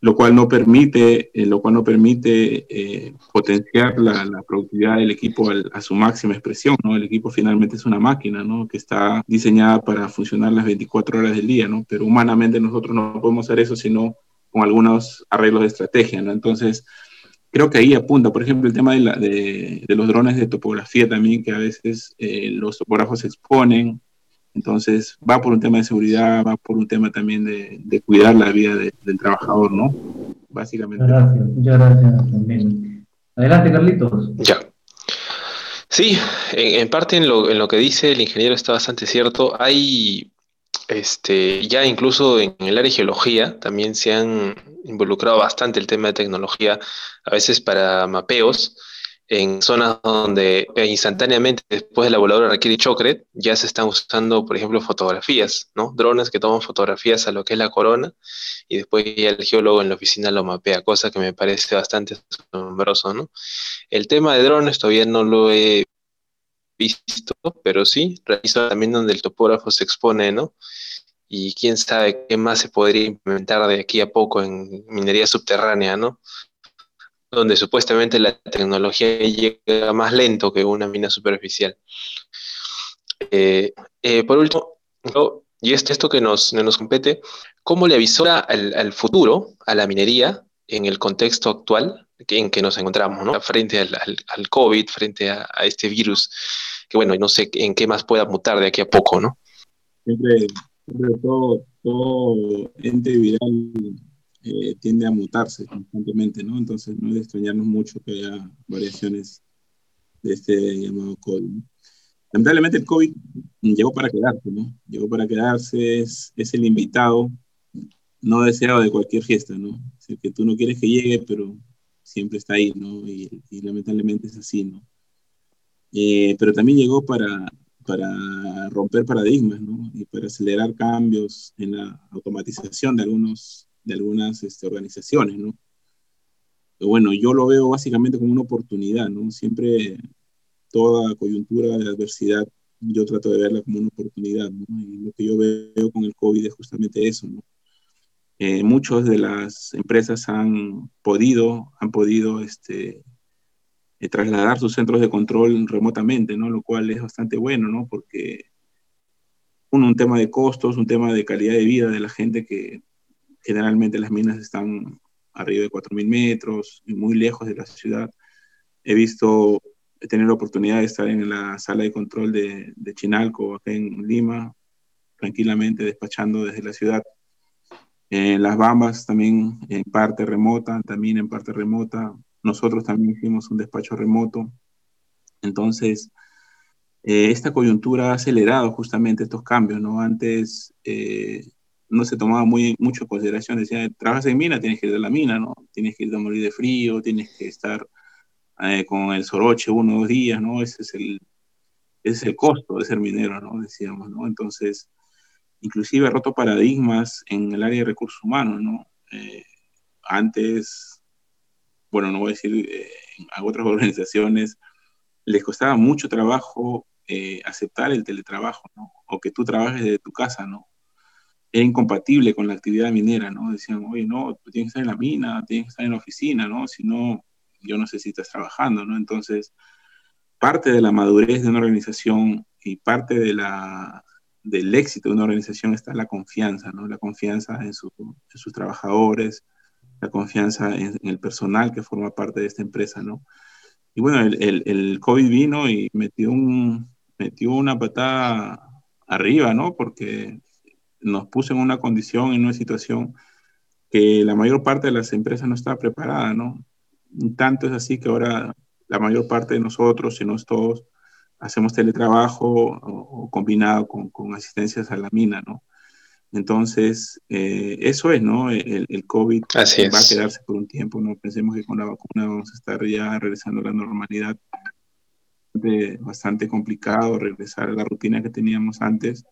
lo cual no permite, eh, lo cual no permite eh, potenciar la, la, productividad del equipo al, a su máxima expresión. ¿no? El equipo finalmente es una máquina ¿no? que está diseñada para funcionar las 24 horas del día, ¿no? pero humanamente nosotros no podemos hacer eso sino con algunos arreglos de estrategia. ¿no? Entonces, creo que ahí apunta, por ejemplo, el tema de, la, de, de los drones de topografía también, que a veces eh, los topógrafos exponen entonces, va por un tema de seguridad, va por un tema también de, de cuidar la vida de, del trabajador, ¿no? Básicamente. Muchas gracias, muchas gracias también. Adelante, Carlitos. Ya. Sí, en, en parte en lo, en lo, que dice el ingeniero está bastante cierto. Hay, este, ya incluso en el área de geología, también se han involucrado bastante el tema de tecnología, a veces para mapeos en zonas donde eh, instantáneamente después de la voladora requiere chocret, ya se están usando, por ejemplo, fotografías, ¿no? Drones que toman fotografías a lo que es la corona y después ya el geólogo en la oficina lo mapea, cosa que me parece bastante asombroso, ¿no? El tema de drones todavía no lo he visto, pero sí, realizo también donde el topógrafo se expone, ¿no? Y quién sabe qué más se podría implementar de aquí a poco en minería subterránea, ¿no? Donde supuestamente la tecnología llega más lento que una mina superficial. Eh, eh, por último, y esto, esto que nos, nos compete, ¿cómo le al, al, futuro, a la minería, en el contexto actual en que nos encontramos, ¿no? frente al, al, al COVID, frente a, a, este virus, que bueno, no sé en qué más pueda mutar de aquí a poco, ¿no? Siempre, siempre todo, todo ente viral eh, tiende a mutarse constantemente, ¿no? Entonces no es de extrañarnos mucho que haya variaciones de este llamado COVID. Lamentablemente el COVID llegó para quedarse, ¿no? Llegó para quedarse, es, es el invitado no deseado de cualquier fiesta, ¿no? Es el que tú no quieres que llegue, pero siempre está ahí, ¿no? Y, y lamentablemente es así, ¿no? Eh, pero también llegó para, para romper paradigmas, ¿no? Y para acelerar cambios en la automatización de algunos de algunas este, organizaciones, ¿no? Pero bueno, yo lo veo básicamente como una oportunidad, ¿no? Siempre toda coyuntura de adversidad yo trato de verla como una oportunidad, ¿no? Y lo que yo veo con el COVID es justamente eso, ¿no? Eh, muchas de las empresas han podido, han podido este, eh, trasladar sus centros de control remotamente, ¿no? Lo cual es bastante bueno, ¿no? Porque uno, un tema de costos, un tema de calidad de vida de la gente que generalmente las minas están arriba de 4.000 metros muy lejos de la ciudad. He visto, he tenido la oportunidad de estar en la sala de control de, de Chinalco, acá en Lima, tranquilamente despachando desde la ciudad. En las Bambas también en parte remota, también en parte remota. Nosotros también hicimos un despacho remoto. Entonces, eh, esta coyuntura ha acelerado justamente estos cambios, ¿no? Antes eh, no se tomaba muy, mucho en consideración, decía, trabajas en mina, tienes que ir a la mina, ¿no? Tienes que ir a morir de frío, tienes que estar eh, con el soroche uno o dos días, ¿no? Ese es el, es el costo de ser minero, ¿no? Decíamos, ¿no? Entonces, inclusive ha roto paradigmas en el área de recursos humanos, ¿no? Eh, antes, bueno, no voy a decir, eh, a otras organizaciones les costaba mucho trabajo aceptar el teletrabajo, ¿no? O que tú trabajes desde tu casa, ¿no? Era incompatible con la actividad minera, ¿no? Decían, oye, no, tú tienes que estar en la mina, tienes que estar en la oficina, ¿no? Si no, yo no sé si estás trabajando, ¿no? Entonces, parte de la madurez de una organización y parte de la del éxito de una organización está la confianza, ¿no? La confianza en, su, en sus trabajadores, la confianza en, en, el personal que forma parte de esta empresa, ¿no? Y bueno, el, el, el, COVID vino y metió, un, metió una patada arriba, ¿no? Porque nos puso en una condición, en una situación que la mayor parte de las empresas no estaba preparada, ¿no? Tanto es así que ahora la mayor parte de nosotros, si no es todos, hacemos teletrabajo o, o combinado con, con, asistencias a la mina, ¿no? Entonces, eh, eso es, ¿no? El, el COVID Así va a quedarse por un tiempo, no pensemos que con la vacuna vamos a estar ya regresando a la normalidad. De, bastante complicado regresar a la rutina que teníamos antes.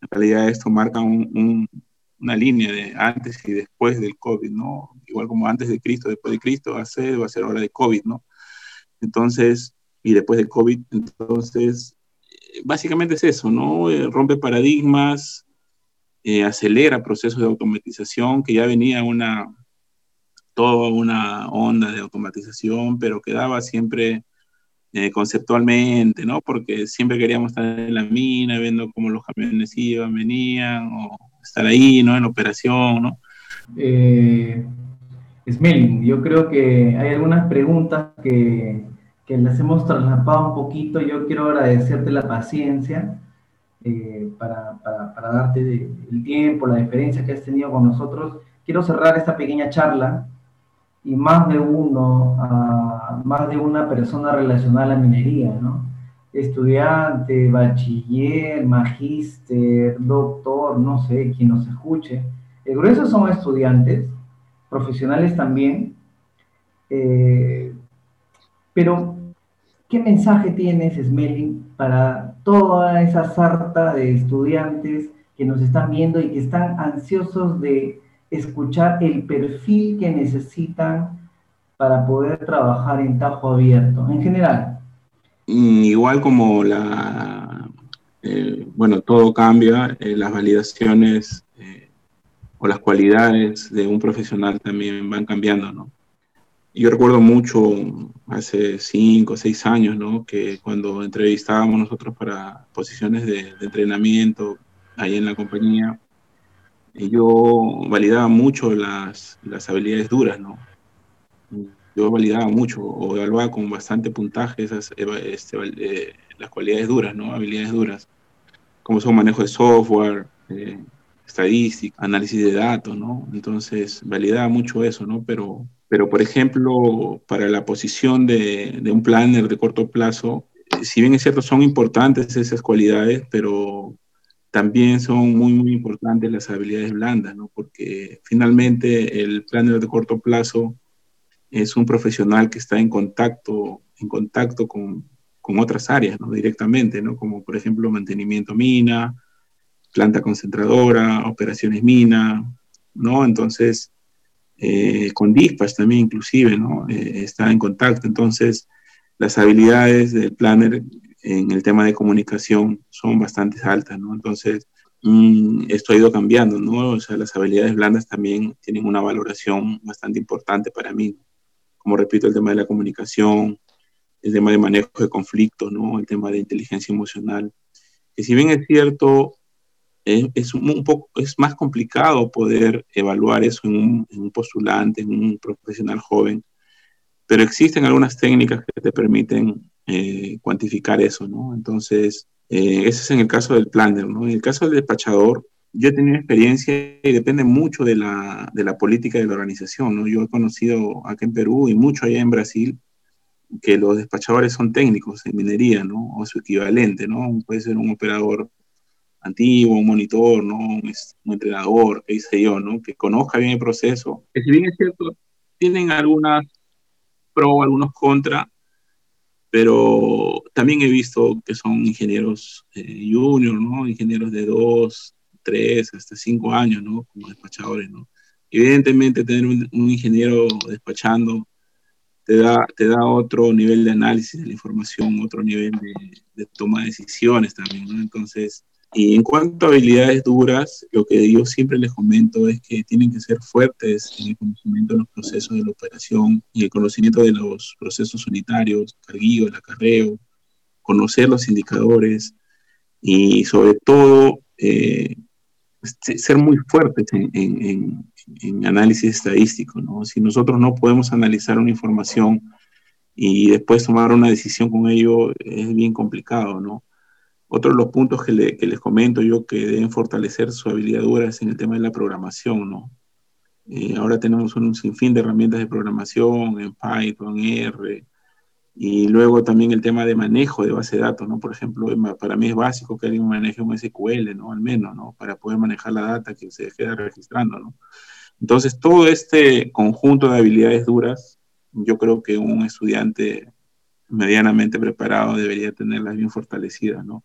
En realidad esto marca un, un, una línea de antes y después del COVID, ¿no? Igual como antes de Cristo, después de Cristo, va a ser, va a ser hora de COVID, ¿no? Entonces, y después del COVID. Entonces, básicamente es eso, ¿no? Eh, rompe paradigmas, eh, acelera procesos de automatización, que ya venía una, toda una onda de automatización, pero quedaba siempre eh, conceptualmente, ¿no? Porque siempre queríamos estar en la mina, viendo cómo los camiones iban, venían, o estar ahí, ¿no? En operación, ¿no? Eh, Smelling, yo creo que hay algunas preguntas que que las hemos traslapado un poquito. Yo quiero agradecerte la paciencia eh, para, para, para, darte el tiempo, la diferencia que has tenido con nosotros. Quiero cerrar esta pequeña charla y más de uno, uh, más de una persona relacionada a la minería, ¿no? Estudiante, bachiller, magíster, doctor, no sé, quien nos escuche. El grueso son estudiantes, profesionales también, eh, pero ¿Qué mensaje tienes, Smelling, para toda esa sarta de estudiantes que nos están viendo y que están ansiosos de escuchar el perfil que necesitan para poder trabajar en Tajo Abierto, en general? Igual como la, eh, bueno, todo cambia, eh, las validaciones eh, o las cualidades de un profesional también van cambiando, ¿no? Yo recuerdo mucho hace cinco o seis años, ¿no? Que cuando entrevistábamos nosotros para posiciones de, de entrenamiento ahí en la compañía, yo validaba mucho las, las habilidades duras, ¿no? Yo validaba mucho o evaluaba con bastante puntaje esas, este, eh, las cualidades duras, ¿no? Habilidades duras, como son manejo de software, eh, estadística, análisis de datos, ¿no? Entonces, validaba mucho eso, ¿no? Pero pero, por ejemplo, para la posición de, de, un planner de corto plazo, si bien es cierto, son importantes esas cualidades, pero también son muy, muy importantes las habilidades blandas, ¿no? Porque finalmente el planner de corto plazo es un profesional que está en contacto, en contacto con, con otras áreas, ¿no? Directamente, ¿no? Como, por ejemplo, mantenimiento mina, planta concentradora, operaciones mina, ¿no? Entonces, eh, con dispatch también inclusive, ¿no? Eh, está en contacto. Entonces, las habilidades del planner en el tema de comunicación son bastante altas, ¿no? Entonces, mmm, esto ha ido cambiando, ¿no? O sea, las habilidades blandas también tienen una valoración bastante importante para mí. Como repito, el tema de la comunicación, el tema de manejo de conflictos, ¿no? El tema de inteligencia emocional. Que si bien es cierto, es, un poco, es más complicado poder evaluar eso en un, en un postulante, en un profesional joven, pero existen algunas técnicas que te permiten eh, cuantificar eso, ¿no? Entonces, eh, ese es en el caso del planner, ¿no? En el caso del despachador, yo he tenido experiencia y depende mucho de la, de la política de la organización, ¿no? Yo he conocido acá en Perú y mucho allá en Brasil que los despachadores son técnicos en minería, ¿no? O su equivalente, ¿no? Puede ser un operador antiguo, un monitor, ¿no? Un, entrenador, qué sé yo, ¿no? Que conozca bien el proceso. Que si bien es cierto, tienen algunas pro, algunos contra, pero también he visto que son ingenieros eh, junior, ¿no? Ingenieros de dos, tres, hasta cinco años, ¿no? Como despachadores, ¿no? Evidentemente tener un, un ingeniero despachando te da, te da otro nivel de análisis de la información, otro nivel de, de toma de decisiones también, ¿no? Entonces, y en cuanto a habilidades duras, lo que yo siempre les comento es que tienen que ser fuertes en el conocimiento de los procesos de la operación y el conocimiento de los procesos unitarios, carguillo, el acarreo, conocer los indicadores y sobre todo eh, ser muy fuertes en, en, en, análisis estadístico. ¿no? Si nosotros no podemos analizar una información y después tomar una decisión con ello, es bien complicado, ¿no? Otro de los puntos que, le, que, les comento yo que deben fortalecer su habilidad dura es en el tema de la programación, ¿no? Eh, ahora tenemos un sinfín de herramientas de programación en Python, R, y luego también el tema de manejo de base de datos, ¿no? Por ejemplo, para mí es básico que alguien maneje un SQL, ¿no? Al menos, ¿no? Para poder manejar la data que se queda registrando, ¿no? Entonces, todo este conjunto de habilidades duras, yo creo que un estudiante medianamente preparado debería tenerlas bien fortalecidas, ¿no?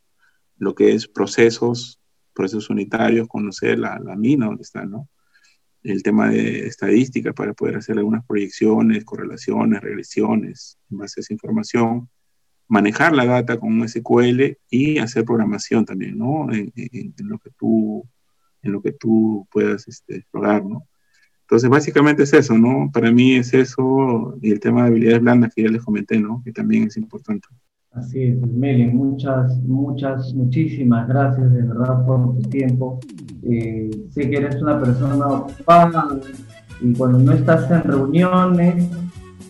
lo que es procesos, procesos unitarios, conocer la, la mina donde está, ¿no? El tema de estadística para poder hacer algunas proyecciones, correlaciones, regresiones en base a esa información, manejar la data con un SQL y hacer programación también, ¿no? En, lo que tú en lo que tú puedas este, explorar, ¿no? Entonces, básicamente es eso, ¿no? Para mí es eso y el tema de habilidades blandas que ya les comenté, ¿no? Que también es importante. Así es, Meli, muchas, muchas, muchísimas gracias de verdad por tu tiempo. Eh, sé que eres una persona ocupada y cuando no estás en reuniones,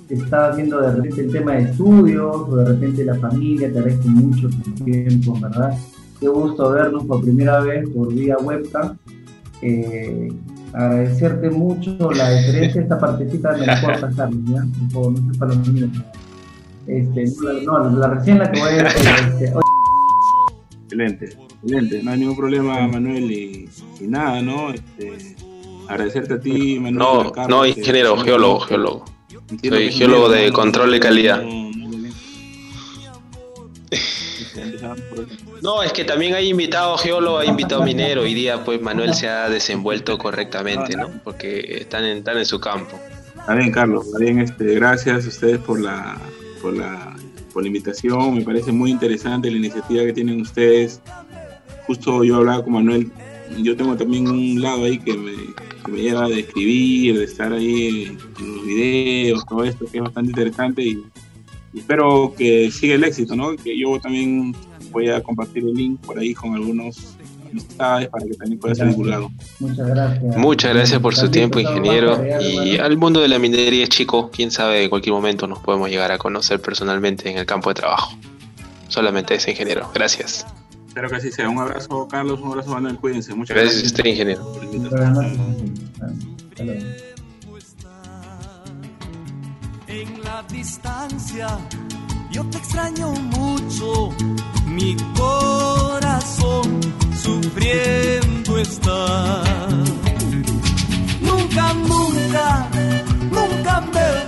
estás viendo de repente el tema de estudios o de repente la familia, te agradezco mucho tu tiempo, ¿verdad? Qué gusto vernos por primera vez por vía webcam. Eh, agradecerte mucho la diferencia, esta partecita me la puedo pasar, ¿ya? No sé para los niños. Este, no, la, recién la que voy a este, Excelente, excelente, no hay ningún problema Manuel y, y nada, ¿no? Este, agradecerte a ti, Manuel. No, Carlos, no, ingeniero, geólogo, geólogo. Soy geólogo de no, control de calidad. No, es que también hay invitado geólogo, hay invitado minero. Hoy día, pues Manuel se ha desenvuelto correctamente, ¿no? Porque están en, están en su campo. Está bien, Carlos. Está bien, este, gracias a ustedes por la, por la, por la invitación. Me parece muy interesante la iniciativa que tienen ustedes. Justo yo hablaba con Manuel, yo tengo también un lado ahí que me, me lleva de escribir, de estar ahí en los videos, todo esto que es bastante interesante y, y espero que siga el éxito, ¿no? Que yo también voy a compartir el link por ahí con algunos amistades para que también pueda ser divulgado. Muchas gracias. Muchas gracias por su tiempo, ingeniero. Y al mundo de la minería, chico, quién sabe, en cualquier momento nos podemos llegar a conocer personalmente en el campo de trabajo. Solamente ese ingeniero. Gracias. Espero que así sea. Un abrazo, Carlos. Un abrazo, Manuel. Cuídense. Muchas gracias. gracias a usted, ingeniero. En la distancia, yo te extraño mucho. Mi corazón sufriendo está. Nunca, nunca, nunca me